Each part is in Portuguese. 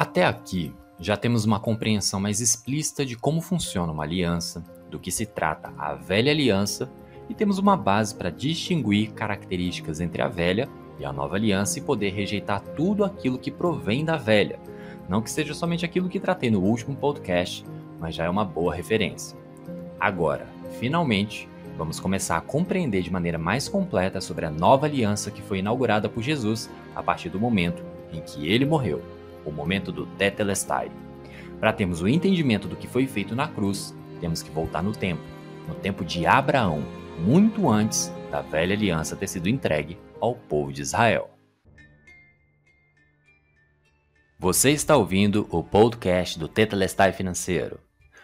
Até aqui, já temos uma compreensão mais explícita de como funciona uma aliança, do que se trata a velha aliança e temos uma base para distinguir características entre a velha e a nova aliança e poder rejeitar tudo aquilo que provém da velha. Não que seja somente aquilo que tratei no último podcast, mas já é uma boa referência. Agora, finalmente, vamos começar a compreender de maneira mais completa sobre a nova aliança que foi inaugurada por Jesus a partir do momento em que ele morreu, o momento do Tetelestai. Para termos o entendimento do que foi feito na cruz, temos que voltar no tempo, no tempo de Abraão, muito antes da velha aliança ter sido entregue ao povo de Israel. Você está ouvindo o podcast do Tetelestai Financeiro.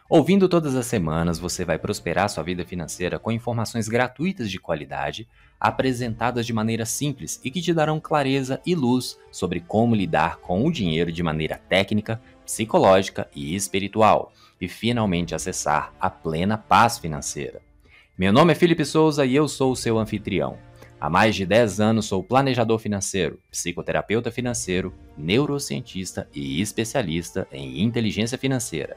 Ouvindo todas as semanas, você vai prosperar sua vida financeira com informações gratuitas de qualidade, apresentadas de maneira simples e que te darão clareza e luz sobre como lidar com o dinheiro de maneira técnica, psicológica e espiritual, e finalmente acessar a plena paz financeira. Meu nome é Felipe Souza e eu sou o seu anfitrião. Há mais de 10 anos sou planejador financeiro, psicoterapeuta financeiro, neurocientista e especialista em inteligência financeira.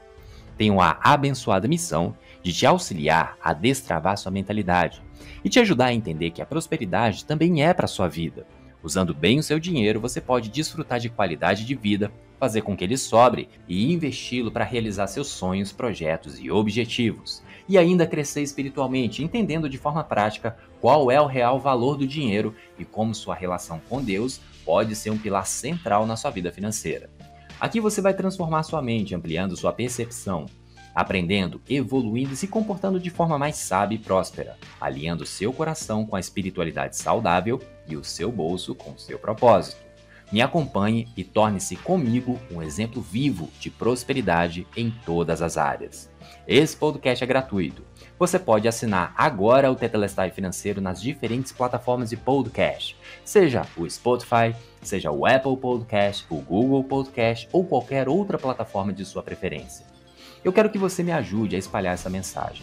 Tenho a abençoada missão de te auxiliar a destravar sua mentalidade e te ajudar a entender que a prosperidade também é para sua vida. Usando bem o seu dinheiro, você pode desfrutar de qualidade de vida, fazer com que ele sobre e investi-lo para realizar seus sonhos, projetos e objetivos e ainda crescer espiritualmente, entendendo de forma prática qual é o real valor do dinheiro e como sua relação com Deus pode ser um pilar central na sua vida financeira. Aqui você vai transformar sua mente, ampliando sua percepção, aprendendo, evoluindo e se comportando de forma mais sábia e próspera, alinhando seu coração com a espiritualidade saudável e o seu bolso com seu propósito. Me acompanhe e torne-se comigo um exemplo vivo de prosperidade em todas as áreas. Esse podcast é gratuito. Você pode assinar agora o Tetelestai Financeiro nas diferentes plataformas de podcast, seja o Spotify, seja o Apple Podcast, o Google Podcast ou qualquer outra plataforma de sua preferência. Eu quero que você me ajude a espalhar essa mensagem.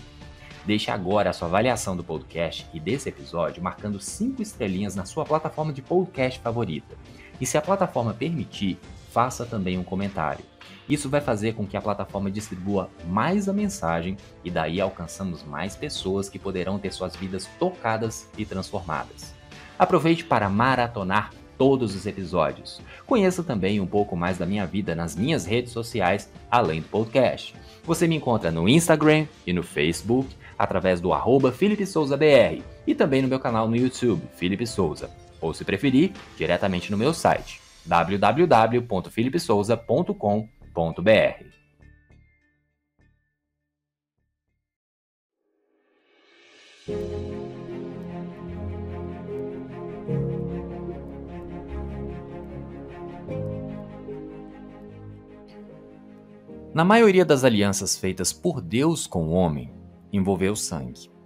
Deixe agora a sua avaliação do podcast e desse episódio marcando 5 estrelinhas na sua plataforma de podcast favorita. E se a plataforma permitir, faça também um comentário. Isso vai fazer com que a plataforma distribua mais a mensagem e daí alcançamos mais pessoas que poderão ter suas vidas tocadas e transformadas. Aproveite para maratonar todos os episódios. Conheça também um pouco mais da minha vida nas minhas redes sociais, além do podcast. Você me encontra no Instagram e no Facebook através do arroba FelipeSouzaBR e também no meu canal no YouTube, Felipe Souza, ou se preferir, diretamente no meu site www.filipesouza.com.br Na maioria das alianças feitas por Deus com o homem, envolveu sangue.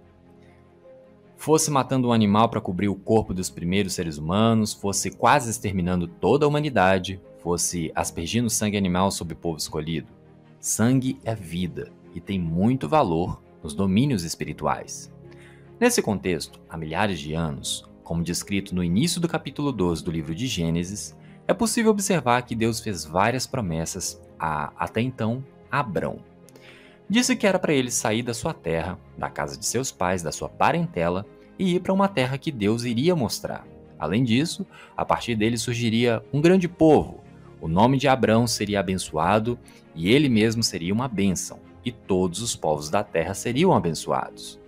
Fosse matando um animal para cobrir o corpo dos primeiros seres humanos, fosse quase exterminando toda a humanidade, fosse aspergindo sangue animal sobre o povo escolhido. Sangue é vida e tem muito valor nos domínios espirituais. Nesse contexto, há milhares de anos, como descrito no início do capítulo 12 do livro de Gênesis, é possível observar que Deus fez várias promessas a, até então, Abrão. Disse que era para ele sair da sua terra, da casa de seus pais, da sua parentela e ir para uma terra que Deus iria mostrar. Além disso, a partir dele surgiria um grande povo, o nome de Abrão seria abençoado e ele mesmo seria uma bênção, e todos os povos da terra seriam abençoados.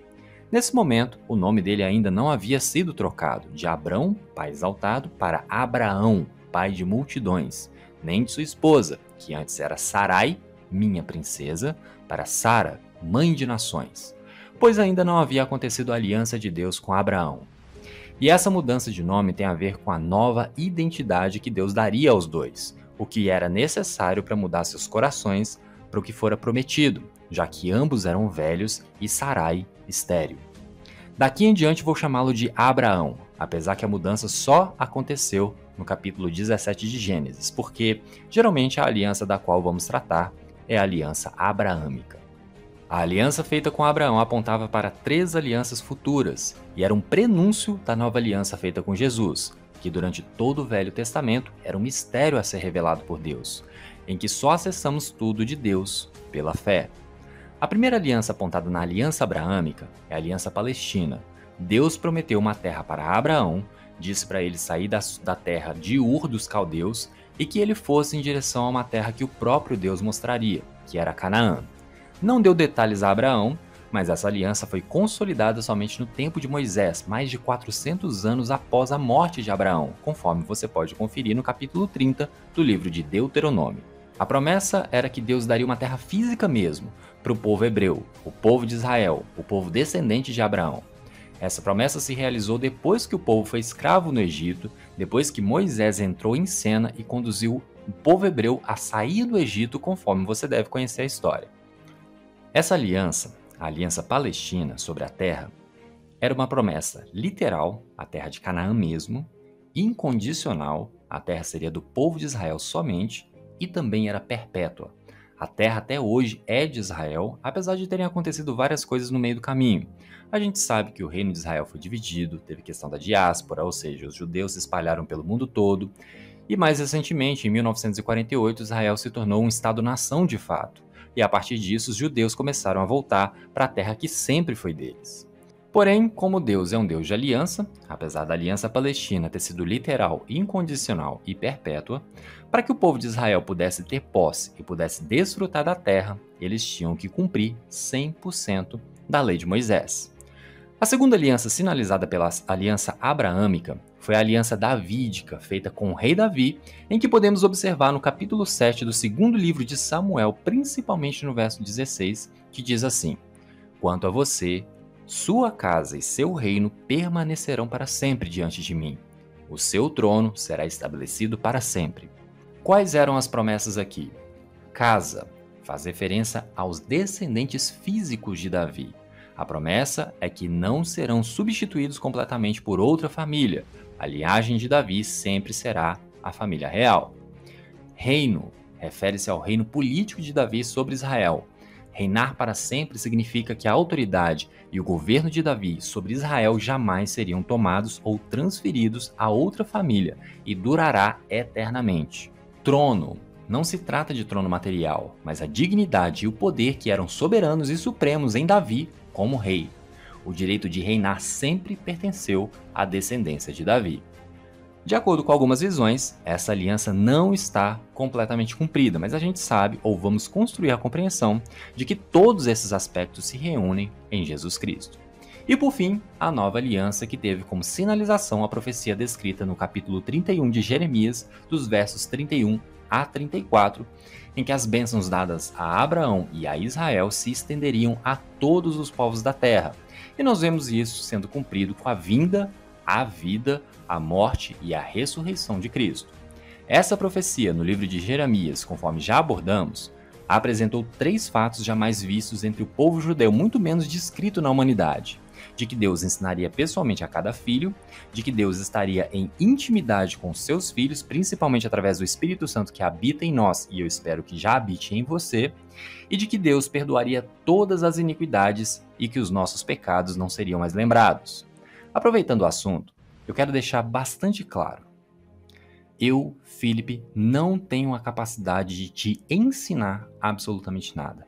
Nesse momento, o nome dele ainda não havia sido trocado de Abrão, pai exaltado, para Abraão, pai de multidões, nem de sua esposa, que antes era Sarai, minha princesa, para Sara, mãe de nações, pois ainda não havia acontecido a aliança de Deus com Abraão. E essa mudança de nome tem a ver com a nova identidade que Deus daria aos dois, o que era necessário para mudar seus corações para o que fora prometido, já que ambos eram velhos e Sarai estéril. Daqui em diante vou chamá-lo de Abraão, apesar que a mudança só aconteceu no capítulo 17 de Gênesis, porque geralmente a aliança da qual vamos tratar é a aliança abraâmica. A aliança feita com Abraão apontava para três alianças futuras e era um prenúncio da nova aliança feita com Jesus, que durante todo o Velho Testamento era um mistério a ser revelado por Deus. em que só acessamos tudo de Deus pela fé. A primeira aliança apontada na aliança abraâmica é a aliança palestina. Deus prometeu uma terra para Abraão, disse para ele sair da, da terra de Ur dos caldeus e que ele fosse em direção a uma terra que o próprio Deus mostraria, que era Canaã. Não deu detalhes a Abraão, mas essa aliança foi consolidada somente no tempo de Moisés, mais de 400 anos após a morte de Abraão, conforme você pode conferir no capítulo 30 do livro de Deuteronômio. A promessa era que Deus daria uma terra física mesmo para o povo hebreu, o povo de Israel, o povo descendente de Abraão. Essa promessa se realizou depois que o povo foi escravo no Egito, depois que Moisés entrou em cena e conduziu o povo hebreu a sair do Egito, conforme você deve conhecer a história. Essa aliança a aliança palestina sobre a terra, era uma promessa literal, a terra de Canaã mesmo, incondicional, a terra seria do povo de Israel somente, e também era perpétua. A terra até hoje é de Israel, apesar de terem acontecido várias coisas no meio do caminho. A gente sabe que o reino de Israel foi dividido, teve questão da diáspora, ou seja, os judeus se espalharam pelo mundo todo, e mais recentemente, em 1948, Israel se tornou um Estado-nação de fato e a partir disso os judeus começaram a voltar para a terra que sempre foi deles. Porém, como Deus é um Deus de aliança, apesar da aliança palestina ter sido literal, incondicional e perpétua, para que o povo de Israel pudesse ter posse e pudesse desfrutar da terra, eles tinham que cumprir 100% da lei de Moisés. A segunda aliança sinalizada pela aliança abraâmica foi a aliança davídica, feita com o rei Davi, em que podemos observar no capítulo 7 do segundo livro de Samuel, principalmente no verso 16, que diz assim: Quanto a você, sua casa e seu reino permanecerão para sempre diante de mim. O seu trono será estabelecido para sempre. Quais eram as promessas aqui? Casa faz referência aos descendentes físicos de Davi. A promessa é que não serão substituídos completamente por outra família, a linhagem de Davi sempre será a família real. Reino refere-se ao reino político de Davi sobre Israel. Reinar para sempre significa que a autoridade e o governo de Davi sobre Israel jamais seriam tomados ou transferidos a outra família e durará eternamente. Trono não se trata de trono material, mas a dignidade e o poder que eram soberanos e supremos em Davi como rei o direito de reinar sempre pertenceu à descendência de Davi. De acordo com algumas visões, essa aliança não está completamente cumprida, mas a gente sabe, ou vamos construir a compreensão, de que todos esses aspectos se reúnem em Jesus Cristo. E por fim, a nova aliança que teve como sinalização a profecia descrita no capítulo 31 de Jeremias, dos versos 31 a 34, em que as bênçãos dadas a Abraão e a Israel se estenderiam a todos os povos da terra, e nós vemos isso sendo cumprido com a vinda, a vida, a morte e a ressurreição de Cristo. Essa profecia no livro de Jeremias, conforme já abordamos, apresentou três fatos jamais vistos entre o povo judeu, muito menos descrito na humanidade: de que Deus ensinaria pessoalmente a cada filho, de que Deus estaria em intimidade com seus filhos, principalmente através do Espírito Santo que habita em nós e eu espero que já habite em você, e de que Deus perdoaria todas as iniquidades e que os nossos pecados não seriam mais lembrados. Aproveitando o assunto, eu quero deixar bastante claro. Eu, Felipe, não tenho a capacidade de te ensinar absolutamente nada.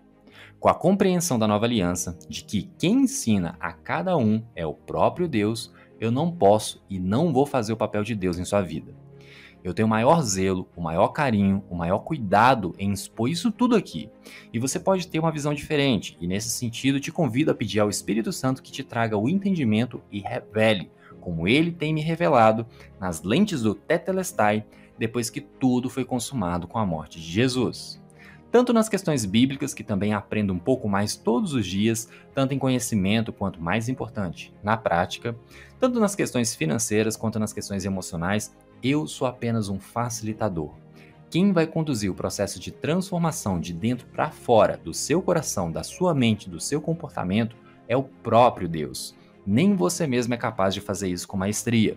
Com a compreensão da nova aliança, de que quem ensina a cada um é o próprio Deus, eu não posso e não vou fazer o papel de Deus em sua vida. Eu tenho o maior zelo, o maior carinho, o maior cuidado em expor isso tudo aqui. E você pode ter uma visão diferente, e nesse sentido te convido a pedir ao Espírito Santo que te traga o entendimento e revele, como ele tem me revelado, nas lentes do Tetelestai, depois que tudo foi consumado com a morte de Jesus tanto nas questões bíblicas, que também aprendo um pouco mais todos os dias, tanto em conhecimento quanto mais importante, na prática, tanto nas questões financeiras quanto nas questões emocionais eu sou apenas um facilitador. Quem vai conduzir o processo de transformação de dentro para fora do seu coração, da sua mente, do seu comportamento é o próprio Deus. Nem você mesmo é capaz de fazer isso com maestria.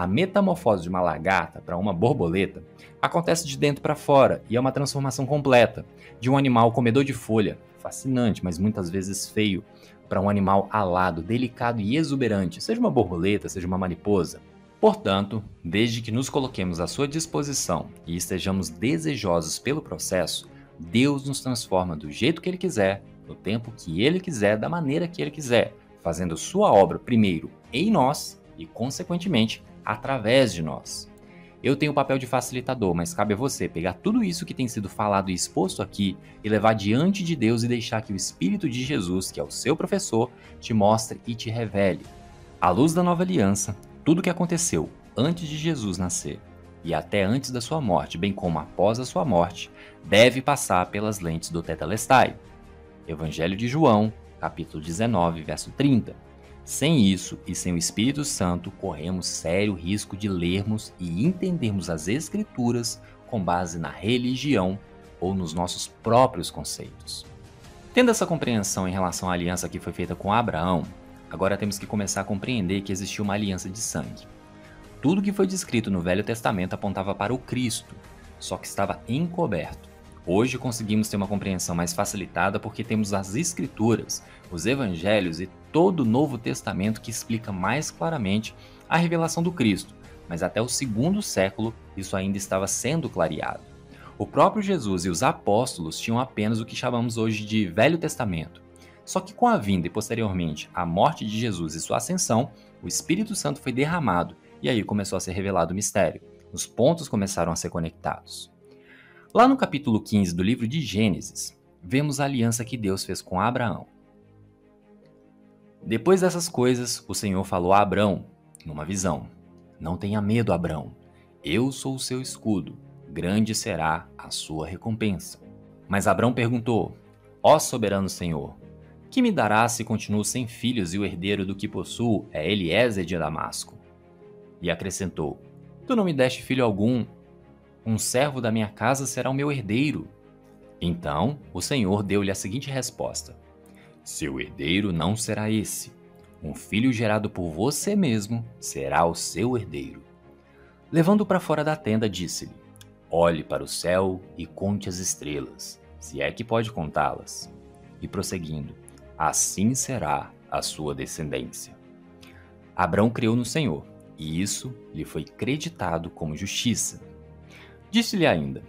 A metamorfose de uma lagarta para uma borboleta acontece de dentro para fora e é uma transformação completa de um animal comedor de folha, fascinante, mas muitas vezes feio, para um animal alado, delicado e exuberante, seja uma borboleta, seja uma mariposa. Portanto, desde que nos coloquemos à sua disposição e estejamos desejosos pelo processo, Deus nos transforma do jeito que Ele quiser, no tempo que Ele quiser, da maneira que Ele quiser, fazendo sua obra primeiro em nós e, consequentemente, através de nós. Eu tenho o papel de facilitador, mas cabe a você pegar tudo isso que tem sido falado e exposto aqui e levar diante de Deus e deixar que o Espírito de Jesus, que é o seu professor, te mostre e te revele. À luz da nova aliança, tudo o que aconteceu antes de Jesus nascer e até antes da sua morte, bem como após a sua morte, deve passar pelas lentes do Tetelestai. Evangelho de João, capítulo 19, verso 30. Sem isso e sem o Espírito Santo, corremos sério risco de lermos e entendermos as Escrituras com base na religião ou nos nossos próprios conceitos. Tendo essa compreensão em relação à aliança que foi feita com Abraão, agora temos que começar a compreender que existiu uma aliança de sangue. Tudo que foi descrito no Velho Testamento apontava para o Cristo, só que estava encoberto. Hoje conseguimos ter uma compreensão mais facilitada porque temos as Escrituras, os Evangelhos e todo o Novo Testamento que explica mais claramente a revelação do Cristo, mas até o segundo século isso ainda estava sendo clareado. O próprio Jesus e os apóstolos tinham apenas o que chamamos hoje de Velho Testamento. Só que com a vinda e posteriormente a morte de Jesus e sua ascensão, o Espírito Santo foi derramado e aí começou a ser revelado o mistério. Os pontos começaram a ser conectados. Lá no capítulo 15 do livro de Gênesis, vemos a aliança que Deus fez com Abraão. Depois dessas coisas, o Senhor falou a Abrão, numa visão: Não tenha medo, Abrão. Eu sou o seu escudo. Grande será a sua recompensa. Mas Abrão perguntou: Ó soberano Senhor, que me dará se continuo sem filhos e o herdeiro do que possuo é Eliezer de Damasco? E acrescentou: Tu não me deste filho algum. Um servo da minha casa será o meu herdeiro. Então o Senhor deu-lhe a seguinte resposta: Seu herdeiro não será esse. Um filho gerado por você mesmo será o seu herdeiro. Levando-o para fora da tenda, disse-lhe: Olhe para o céu e conte as estrelas, se é que pode contá-las. E prosseguindo: Assim será a sua descendência. Abrão creu no Senhor e isso lhe foi creditado como justiça. Disse-lhe ainda: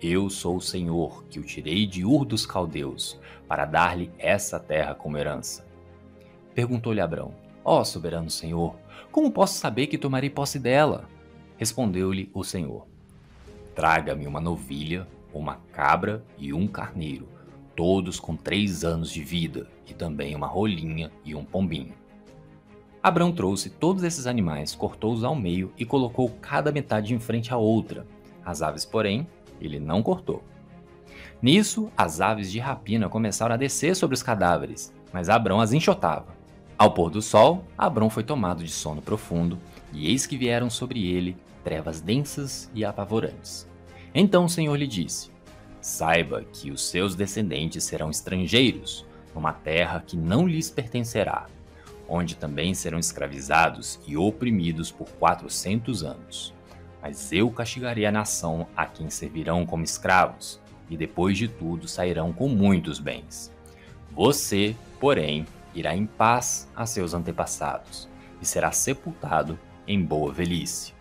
Eu sou o Senhor que o tirei de Ur dos Caldeus para dar-lhe essa terra como herança. Perguntou-lhe Abrão: Ó oh, soberano Senhor, como posso saber que tomarei posse dela? Respondeu-lhe o Senhor: Traga-me uma novilha, uma cabra e um carneiro, todos com três anos de vida, e também uma rolinha e um pombinho. Abrão trouxe todos esses animais, cortou-os ao meio e colocou cada metade em frente à outra. As aves, porém, ele não cortou. Nisso, as aves de rapina começaram a descer sobre os cadáveres, mas Abrão as enxotava. Ao pôr do sol, Abrão foi tomado de sono profundo, e eis que vieram sobre ele trevas densas e apavorantes. Então o Senhor lhe disse: Saiba que os seus descendentes serão estrangeiros, numa terra que não lhes pertencerá onde também serão escravizados e oprimidos por quatrocentos anos. Mas eu castigarei a nação a quem servirão como escravos, e depois de tudo sairão com muitos bens. Você, porém, irá em paz a seus antepassados, e será sepultado em boa velhice.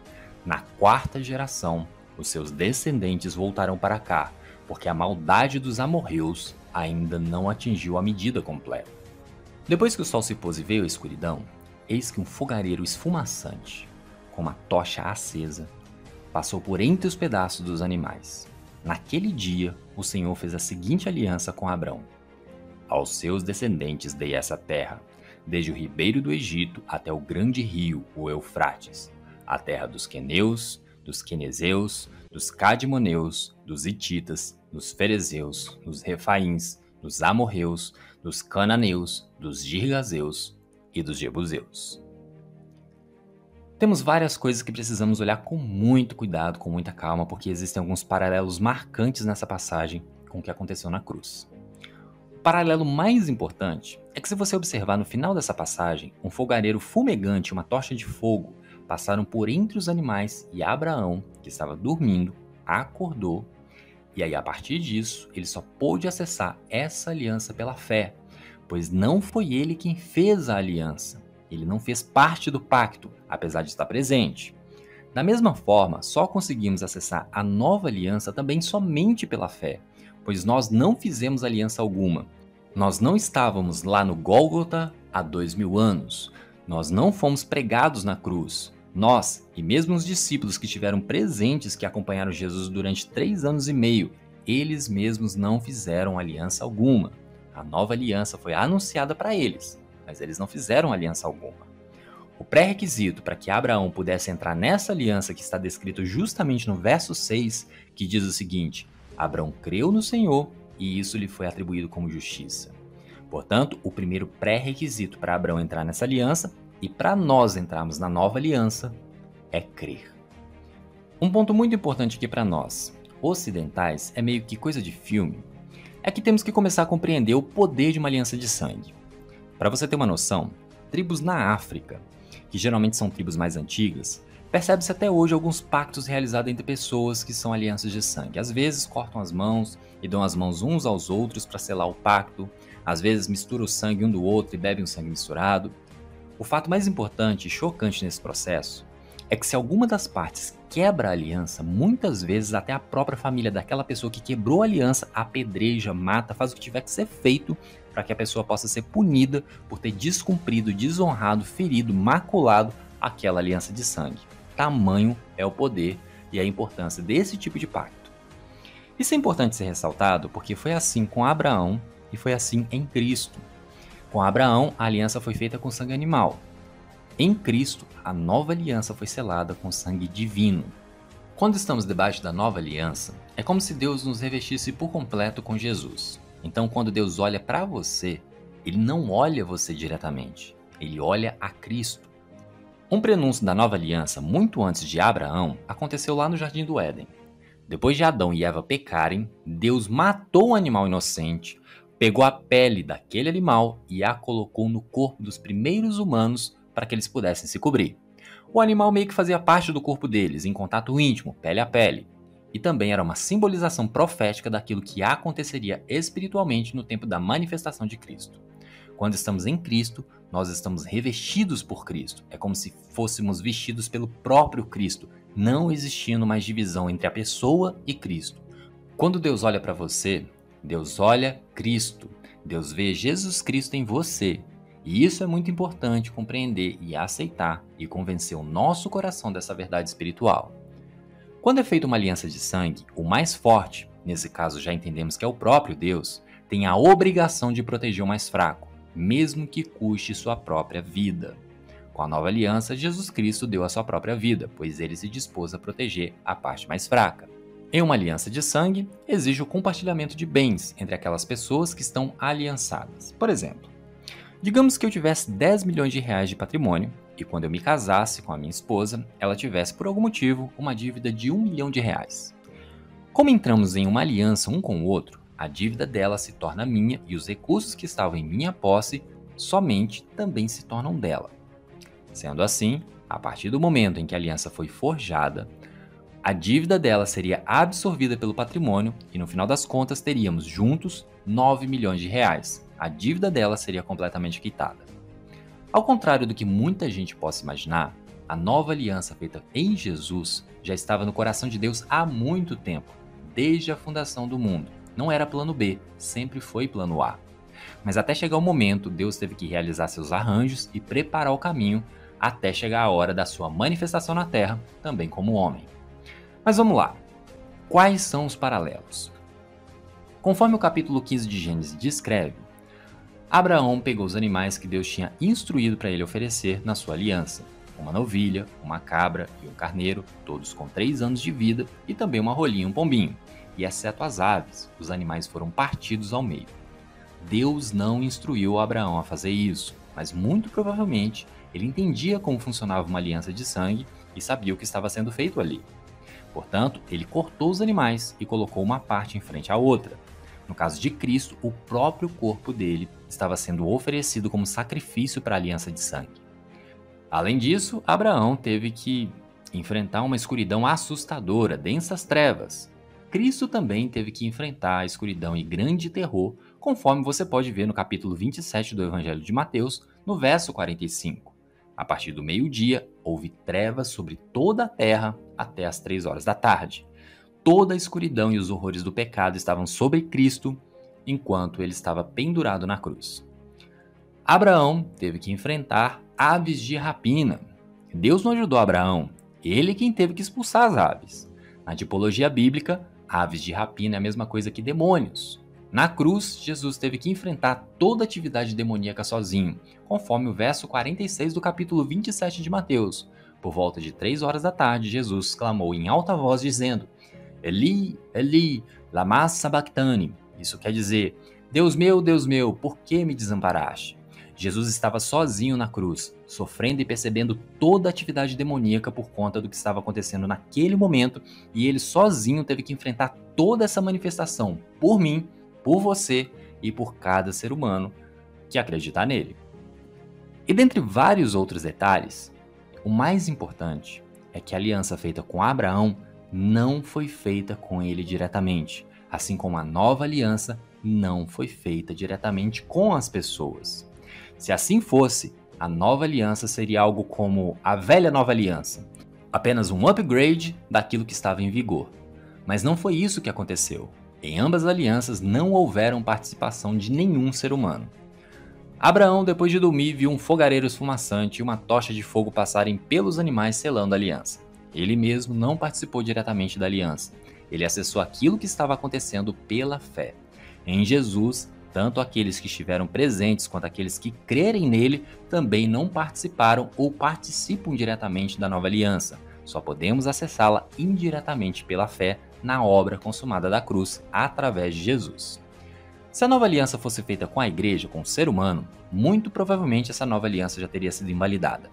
Na quarta geração, os seus descendentes voltarão para cá, porque a maldade dos amorreus ainda não atingiu a medida completa. Depois que o sol se pôs e veio a escuridão, eis que um fogareiro esfumaçante, com uma tocha acesa, passou por entre os pedaços dos animais. Naquele dia, o Senhor fez a seguinte aliança com Abrão: Aos seus descendentes dei essa terra, desde o ribeiro do Egito até o grande rio, o Eufrates, a terra dos queneus, dos quenezeus, dos cadmoneus, dos hititas, dos ferezeus, dos refaíns, dos amorreus, dos cananeus, dos girgazeus e dos jebuseus. Temos várias coisas que precisamos olhar com muito cuidado, com muita calma, porque existem alguns paralelos marcantes nessa passagem com o que aconteceu na cruz. O paralelo mais importante é que, se você observar no final dessa passagem, um fogareiro fumegante e uma tocha de fogo passaram por entre os animais e Abraão, que estava dormindo, acordou e aí, a partir disso, ele só pôde acessar essa aliança pela fé, pois não foi ele quem fez a aliança, Ele não fez parte do pacto, apesar de estar presente. Da mesma forma, só conseguimos acessar a nova aliança também somente pela fé, pois nós não fizemos aliança alguma. Nós não estávamos lá no Gólgota há dois mil anos. Nós não fomos pregados na cruz. Nós, e mesmo os discípulos que estiveram presentes que acompanharam Jesus durante três anos e meio, eles mesmos não fizeram aliança alguma. A nova aliança foi anunciada para eles, mas eles não fizeram aliança alguma. O pré-requisito para que Abraão pudesse entrar nessa aliança que está descrito justamente no verso 6, que diz o seguinte: Abraão creu no Senhor e isso lhe foi atribuído como justiça. Portanto, o primeiro pré-requisito para Abraão entrar nessa aliança e para nós entrarmos na nova aliança é crer. Um ponto muito importante aqui para nós, ocidentais, é meio que coisa de filme, é que temos que começar a compreender o poder de uma aliança de sangue. Para você ter uma noção, tribos na África, que geralmente são tribos mais antigas, Percebe-se até hoje alguns pactos realizados entre pessoas que são alianças de sangue. Às vezes cortam as mãos e dão as mãos uns aos outros para selar o pacto, às vezes misturam o sangue um do outro e bebem o sangue misturado. O fato mais importante e chocante nesse processo é que se alguma das partes quebra a aliança, muitas vezes até a própria família daquela pessoa que quebrou a aliança apedreja, mata, faz o que tiver que ser feito para que a pessoa possa ser punida por ter descumprido, desonrado, ferido, maculado aquela aliança de sangue. Tamanho é o poder e a importância desse tipo de pacto. Isso é importante ser ressaltado porque foi assim com Abraão e foi assim em Cristo. Com Abraão, a aliança foi feita com sangue animal. Em Cristo, a nova aliança foi selada com sangue divino. Quando estamos debaixo da nova aliança, é como se Deus nos revestisse por completo com Jesus. Então, quando Deus olha para você, ele não olha você diretamente, ele olha a Cristo. Um prenúncio da nova aliança, muito antes de Abraão, aconteceu lá no Jardim do Éden. Depois de Adão e Eva pecarem, Deus matou um animal inocente, pegou a pele daquele animal e a colocou no corpo dos primeiros humanos para que eles pudessem se cobrir. O animal meio que fazia parte do corpo deles, em contato íntimo, pele a pele, e também era uma simbolização profética daquilo que aconteceria espiritualmente no tempo da manifestação de Cristo. Quando estamos em Cristo, nós estamos revestidos por Cristo. É como se fôssemos vestidos pelo próprio Cristo, não existindo mais divisão entre a pessoa e Cristo. Quando Deus olha para você, Deus olha Cristo. Deus vê Jesus Cristo em você. E isso é muito importante compreender e aceitar e convencer o nosso coração dessa verdade espiritual. Quando é feita uma aliança de sangue, o mais forte, nesse caso já entendemos que é o próprio Deus, tem a obrigação de proteger o mais fraco mesmo que custe sua própria vida. Com a nova aliança, Jesus Cristo deu a sua própria vida, pois ele se dispôs a proteger a parte mais fraca. Em uma aliança de sangue, exige o compartilhamento de bens entre aquelas pessoas que estão aliançadas. Por exemplo, digamos que eu tivesse 10 milhões de reais de patrimônio e quando eu me casasse com a minha esposa, ela tivesse por algum motivo uma dívida de 1 milhão de reais. Como entramos em uma aliança um com o outro, a dívida dela se torna minha e os recursos que estavam em minha posse somente também se tornam dela. Sendo assim, a partir do momento em que a aliança foi forjada, a dívida dela seria absorvida pelo patrimônio e no final das contas teríamos juntos 9 milhões de reais. A dívida dela seria completamente quitada. Ao contrário do que muita gente possa imaginar, a nova aliança feita em Jesus já estava no coração de Deus há muito tempo, desde a fundação do mundo não era plano B, sempre foi plano A. Mas até chegar o momento, Deus teve que realizar seus arranjos e preparar o caminho até chegar a hora da sua manifestação na Terra, também como homem. Mas vamos lá. Quais são os paralelos? Conforme o capítulo 15 de Gênesis descreve, Abraão pegou os animais que Deus tinha instruído para ele oferecer na sua aliança: uma novilha, uma cabra e um carneiro, todos com três anos de vida, e também uma rolinha e um pombinho e exceto as aves, os animais foram partidos ao meio. Deus não instruiu Abraão a fazer isso, mas muito provavelmente ele entendia como funcionava uma aliança de sangue e sabia o que estava sendo feito ali. Portanto, ele cortou os animais e colocou uma parte em frente à outra. No caso de Cristo, o próprio corpo dele estava sendo oferecido como sacrifício para a aliança de sangue. Além disso, Abraão teve que enfrentar uma escuridão assustadora, densas trevas, Cristo também teve que enfrentar a escuridão e grande terror, conforme você pode ver no capítulo 27 do Evangelho de Mateus, no verso 45. A partir do meio-dia, houve trevas sobre toda a terra até as três horas da tarde. Toda a escuridão e os horrores do pecado estavam sobre Cristo enquanto ele estava pendurado na cruz. Abraão teve que enfrentar aves de rapina. Deus não ajudou Abraão, ele quem teve que expulsar as aves. Na tipologia bíblica, aves de rapina é a mesma coisa que demônios. Na cruz, Jesus teve que enfrentar toda atividade demoníaca sozinho, conforme o verso 46 do capítulo 27 de Mateus. Por volta de três horas da tarde, Jesus clamou em alta voz, dizendo: Eli, Eli, lama sabachthani. Isso quer dizer: Deus meu, Deus meu, por que me desamparaste? Jesus estava sozinho na cruz, sofrendo e percebendo toda a atividade demoníaca por conta do que estava acontecendo naquele momento, e ele sozinho teve que enfrentar toda essa manifestação por mim por você e por cada ser humano que acreditar nele. E dentre vários outros detalhes, o mais importante é que a aliança feita com Abraão não foi feita com ele diretamente, assim como a nova aliança não foi feita diretamente com as pessoas. Se assim fosse, a nova aliança seria algo como a velha nova aliança, apenas um upgrade daquilo que estava em vigor. Mas não foi isso que aconteceu. Em ambas as alianças não houveram participação de nenhum ser humano. Abraão, depois de dormir, viu um fogareiro esfumaçante e uma tocha de fogo passarem pelos animais selando a aliança. Ele mesmo não participou diretamente da aliança. Ele acessou aquilo que estava acontecendo pela fé. Em Jesus, tanto aqueles que estiveram presentes quanto aqueles que crerem nele também não participaram ou participam diretamente da nova aliança. Só podemos acessá-la indiretamente pela fé na obra consumada da cruz através de Jesus. Se a nova aliança fosse feita com a igreja, com o ser humano, muito provavelmente essa nova aliança já teria sido invalidada.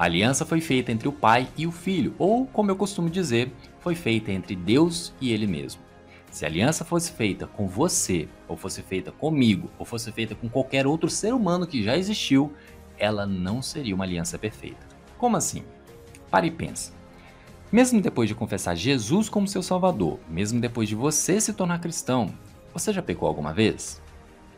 A aliança foi feita entre o Pai e o Filho, ou, como eu costumo dizer, foi feita entre Deus e Ele mesmo. Se a aliança fosse feita com você, ou fosse feita comigo, ou fosse feita com qualquer outro ser humano que já existiu, ela não seria uma aliança perfeita. Como assim? Pare e pense. Mesmo depois de confessar Jesus como seu Salvador, mesmo depois de você se tornar cristão, você já pecou alguma vez?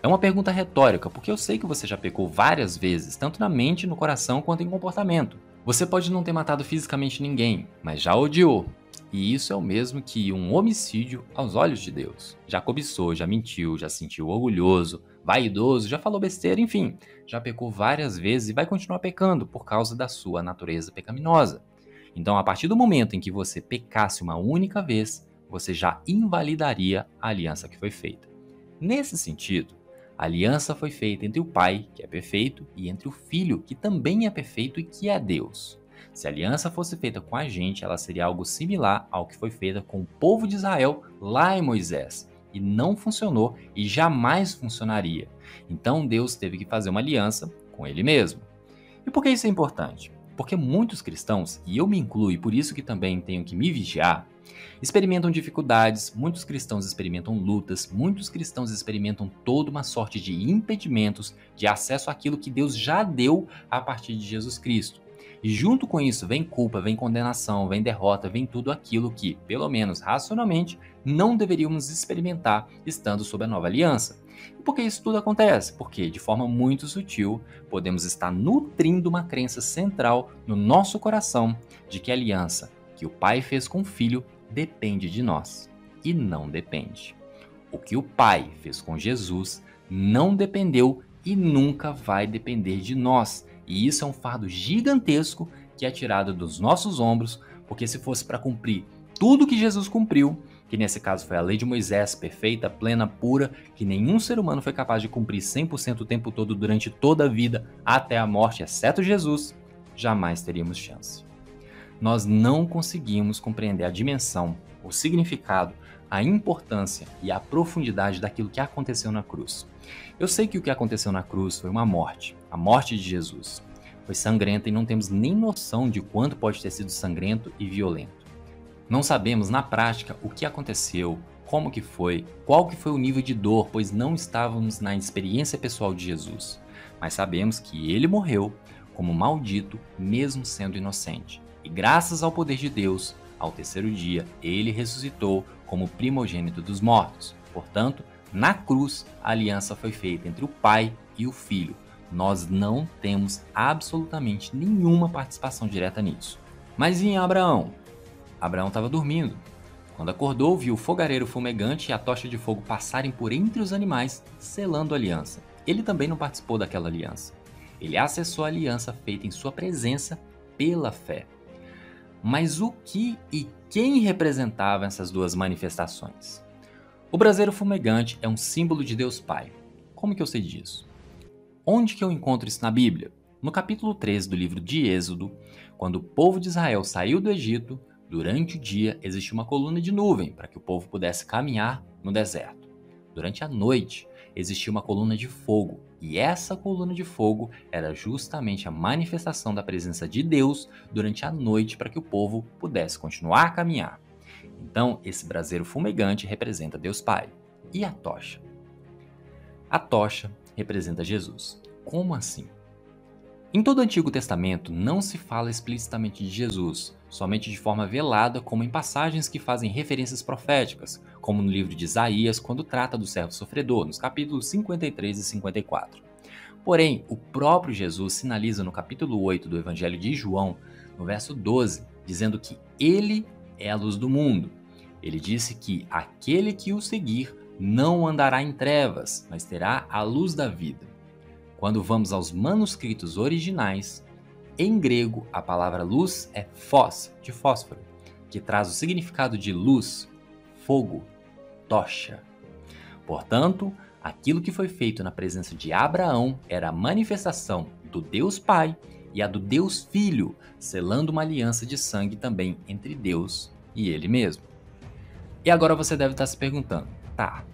É uma pergunta retórica, porque eu sei que você já pecou várias vezes, tanto na mente, no coração quanto em comportamento. Você pode não ter matado fisicamente ninguém, mas já odiou. E isso é o mesmo que um homicídio aos olhos de Deus. Já cobiçou, já mentiu, já sentiu orgulhoso, vaidoso, já falou besteira, enfim, já pecou várias vezes e vai continuar pecando por causa da sua natureza pecaminosa. Então, a partir do momento em que você pecasse uma única vez, você já invalidaria a aliança que foi feita. Nesse sentido, a aliança foi feita entre o Pai, que é perfeito, e entre o Filho, que também é perfeito e que é Deus. Se a aliança fosse feita com a gente, ela seria algo similar ao que foi feita com o povo de Israel lá em Moisés, e não funcionou e jamais funcionaria. Então Deus teve que fazer uma aliança com ele mesmo. E por que isso é importante? Porque muitos cristãos, e eu me incluo e por isso que também tenho que me vigiar, experimentam dificuldades, muitos cristãos experimentam lutas, muitos cristãos experimentam toda uma sorte de impedimentos de acesso àquilo que Deus já deu a partir de Jesus Cristo. E junto com isso vem culpa, vem condenação, vem derrota, vem tudo aquilo que, pelo menos racionalmente, não deveríamos experimentar estando sob a nova aliança. E por que isso tudo acontece? Porque, de forma muito sutil, podemos estar nutrindo uma crença central no nosso coração de que a aliança que o Pai fez com o Filho depende de nós. E não depende. O que o Pai fez com Jesus não dependeu e nunca vai depender de nós. E isso é um fardo gigantesco que é tirado dos nossos ombros, porque se fosse para cumprir tudo que Jesus cumpriu, que nesse caso foi a lei de Moisés, perfeita, plena, pura, que nenhum ser humano foi capaz de cumprir 100% o tempo todo durante toda a vida, até a morte, exceto Jesus, jamais teríamos chance. Nós não conseguimos compreender a dimensão, o significado, a importância e a profundidade daquilo que aconteceu na cruz. Eu sei que o que aconteceu na cruz foi uma morte, a morte de Jesus. Foi sangrenta e não temos nem noção de quanto pode ter sido sangrento e violento. Não sabemos na prática o que aconteceu, como que foi, qual que foi o nível de dor, pois não estávamos na experiência pessoal de Jesus. Mas sabemos que ele morreu como maldito, mesmo sendo inocente. E graças ao poder de Deus, ao terceiro dia, ele ressuscitou como primogênito dos mortos. Portanto, na cruz, a aliança foi feita entre o Pai e o Filho. nós não temos absolutamente nenhuma participação direta nisso. Mas em Abraão? Abraão estava dormindo. Quando acordou, viu o fogareiro fumegante e a tocha de fogo passarem por entre os animais, selando a aliança. Ele também não participou daquela aliança. Ele acessou a aliança feita em sua presença pela fé. Mas o que e quem representavam essas duas manifestações? O braseiro fumegante é um símbolo de Deus Pai. Como que eu sei disso? Onde que eu encontro isso na Bíblia? No capítulo 13 do livro de Êxodo, quando o povo de Israel saiu do Egito, durante o dia existia uma coluna de nuvem para que o povo pudesse caminhar no deserto. Durante a noite existia uma coluna de fogo e essa coluna de fogo era justamente a manifestação da presença de Deus durante a noite para que o povo pudesse continuar a caminhar. Então, esse braseiro fumegante representa Deus Pai. E a tocha? A tocha representa Jesus. Como assim? Em todo o Antigo Testamento não se fala explicitamente de Jesus, somente de forma velada, como em passagens que fazem referências proféticas, como no livro de Isaías, quando trata do servo sofredor, nos capítulos 53 e 54. Porém, o próprio Jesus sinaliza no capítulo 8 do Evangelho de João, no verso 12, dizendo que ele é a luz do mundo. Ele disse que aquele que o seguir não andará em trevas, mas terá a luz da vida. Quando vamos aos manuscritos originais, em grego, a palavra luz é phos, de fósforo, que traz o significado de luz, fogo, tocha. Portanto, aquilo que foi feito na presença de Abraão era a manifestação do Deus Pai e a do Deus Filho, selando uma aliança de sangue também entre Deus e ele mesmo. E agora você deve estar se perguntando: tá,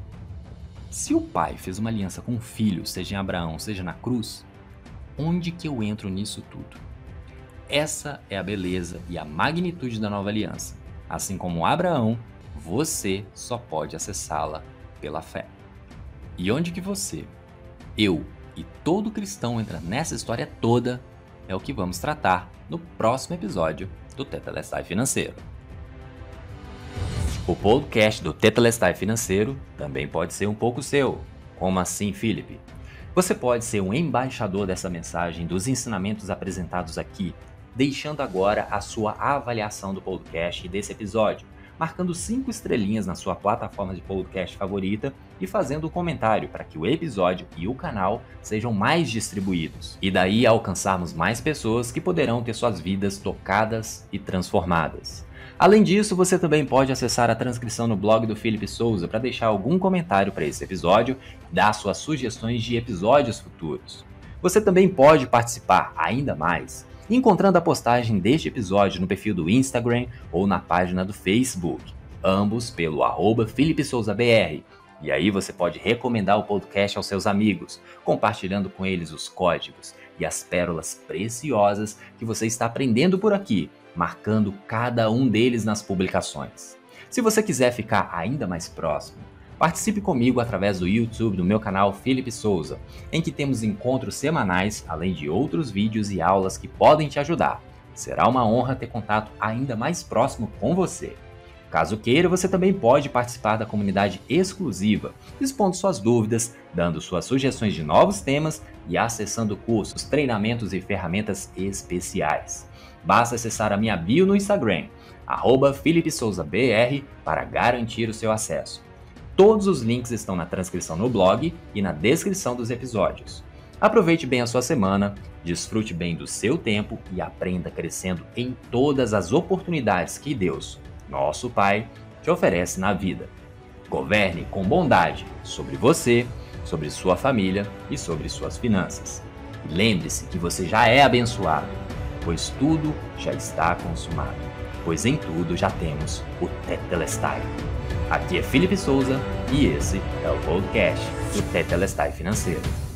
se o pai fez uma aliança com o filho, seja em Abraão, seja na cruz, onde que eu entro nisso tudo? Essa é a beleza e a magnitude da nova aliança. Assim como Abraão, você só pode acessá-la pela fé. E onde que você, eu e todo cristão entra nessa história toda é o que vamos tratar no próximo episódio do Tetelestai Financeiro. O podcast do Tetelestai Financeiro também pode ser um pouco seu. Como assim, Felipe? Você pode ser um embaixador dessa mensagem, dos ensinamentos apresentados aqui deixando agora a sua avaliação do podcast e desse episódio, marcando cinco estrelinhas na sua plataforma de podcast favorita e fazendo um comentário para que o episódio e o canal sejam mais distribuídos. E daí alcançarmos mais pessoas que poderão ter suas vidas tocadas e transformadas. Além disso, você também pode acessar a transcrição no blog do Felipe Souza para deixar algum comentário para esse episódio dar suas sugestões de episódios futuros. Você também pode participar ainda mais encontrando a postagem deste episódio no perfil do Instagram ou na página do Facebook, ambos pelo arroba Felipe Souza BR. E aí você pode recomendar o podcast aos seus amigos, compartilhando com eles os códigos e as pérolas preciosas que você está aprendendo por aqui, marcando cada um deles nas publicações. Se você quiser ficar ainda mais próximo, Participe comigo através do YouTube do meu canal Felipe Souza, em que temos encontros semanais, além de outros vídeos e aulas que podem te ajudar. Será uma honra ter contato ainda mais próximo com você. Caso queira, você também pode participar da comunidade exclusiva, expondo suas dúvidas, dando suas sugestões de novos temas e acessando cursos, treinamentos e ferramentas especiais. Basta acessar a minha bio no Instagram, arroba para garantir o seu acesso. Todos os links estão na transcrição no blog e na descrição dos episódios. Aproveite bem a sua semana, desfrute bem do seu tempo e aprenda crescendo em todas as oportunidades que Deus, nosso Pai, te oferece na vida. Governe com bondade sobre você, sobre sua família e sobre suas finanças. Lembre-se que você já é abençoado, pois tudo já está consumado, pois em tudo já temos o Tetelestai. Aqui é Felipe Souza e esse é o podcast do Tetelestai Financeiro.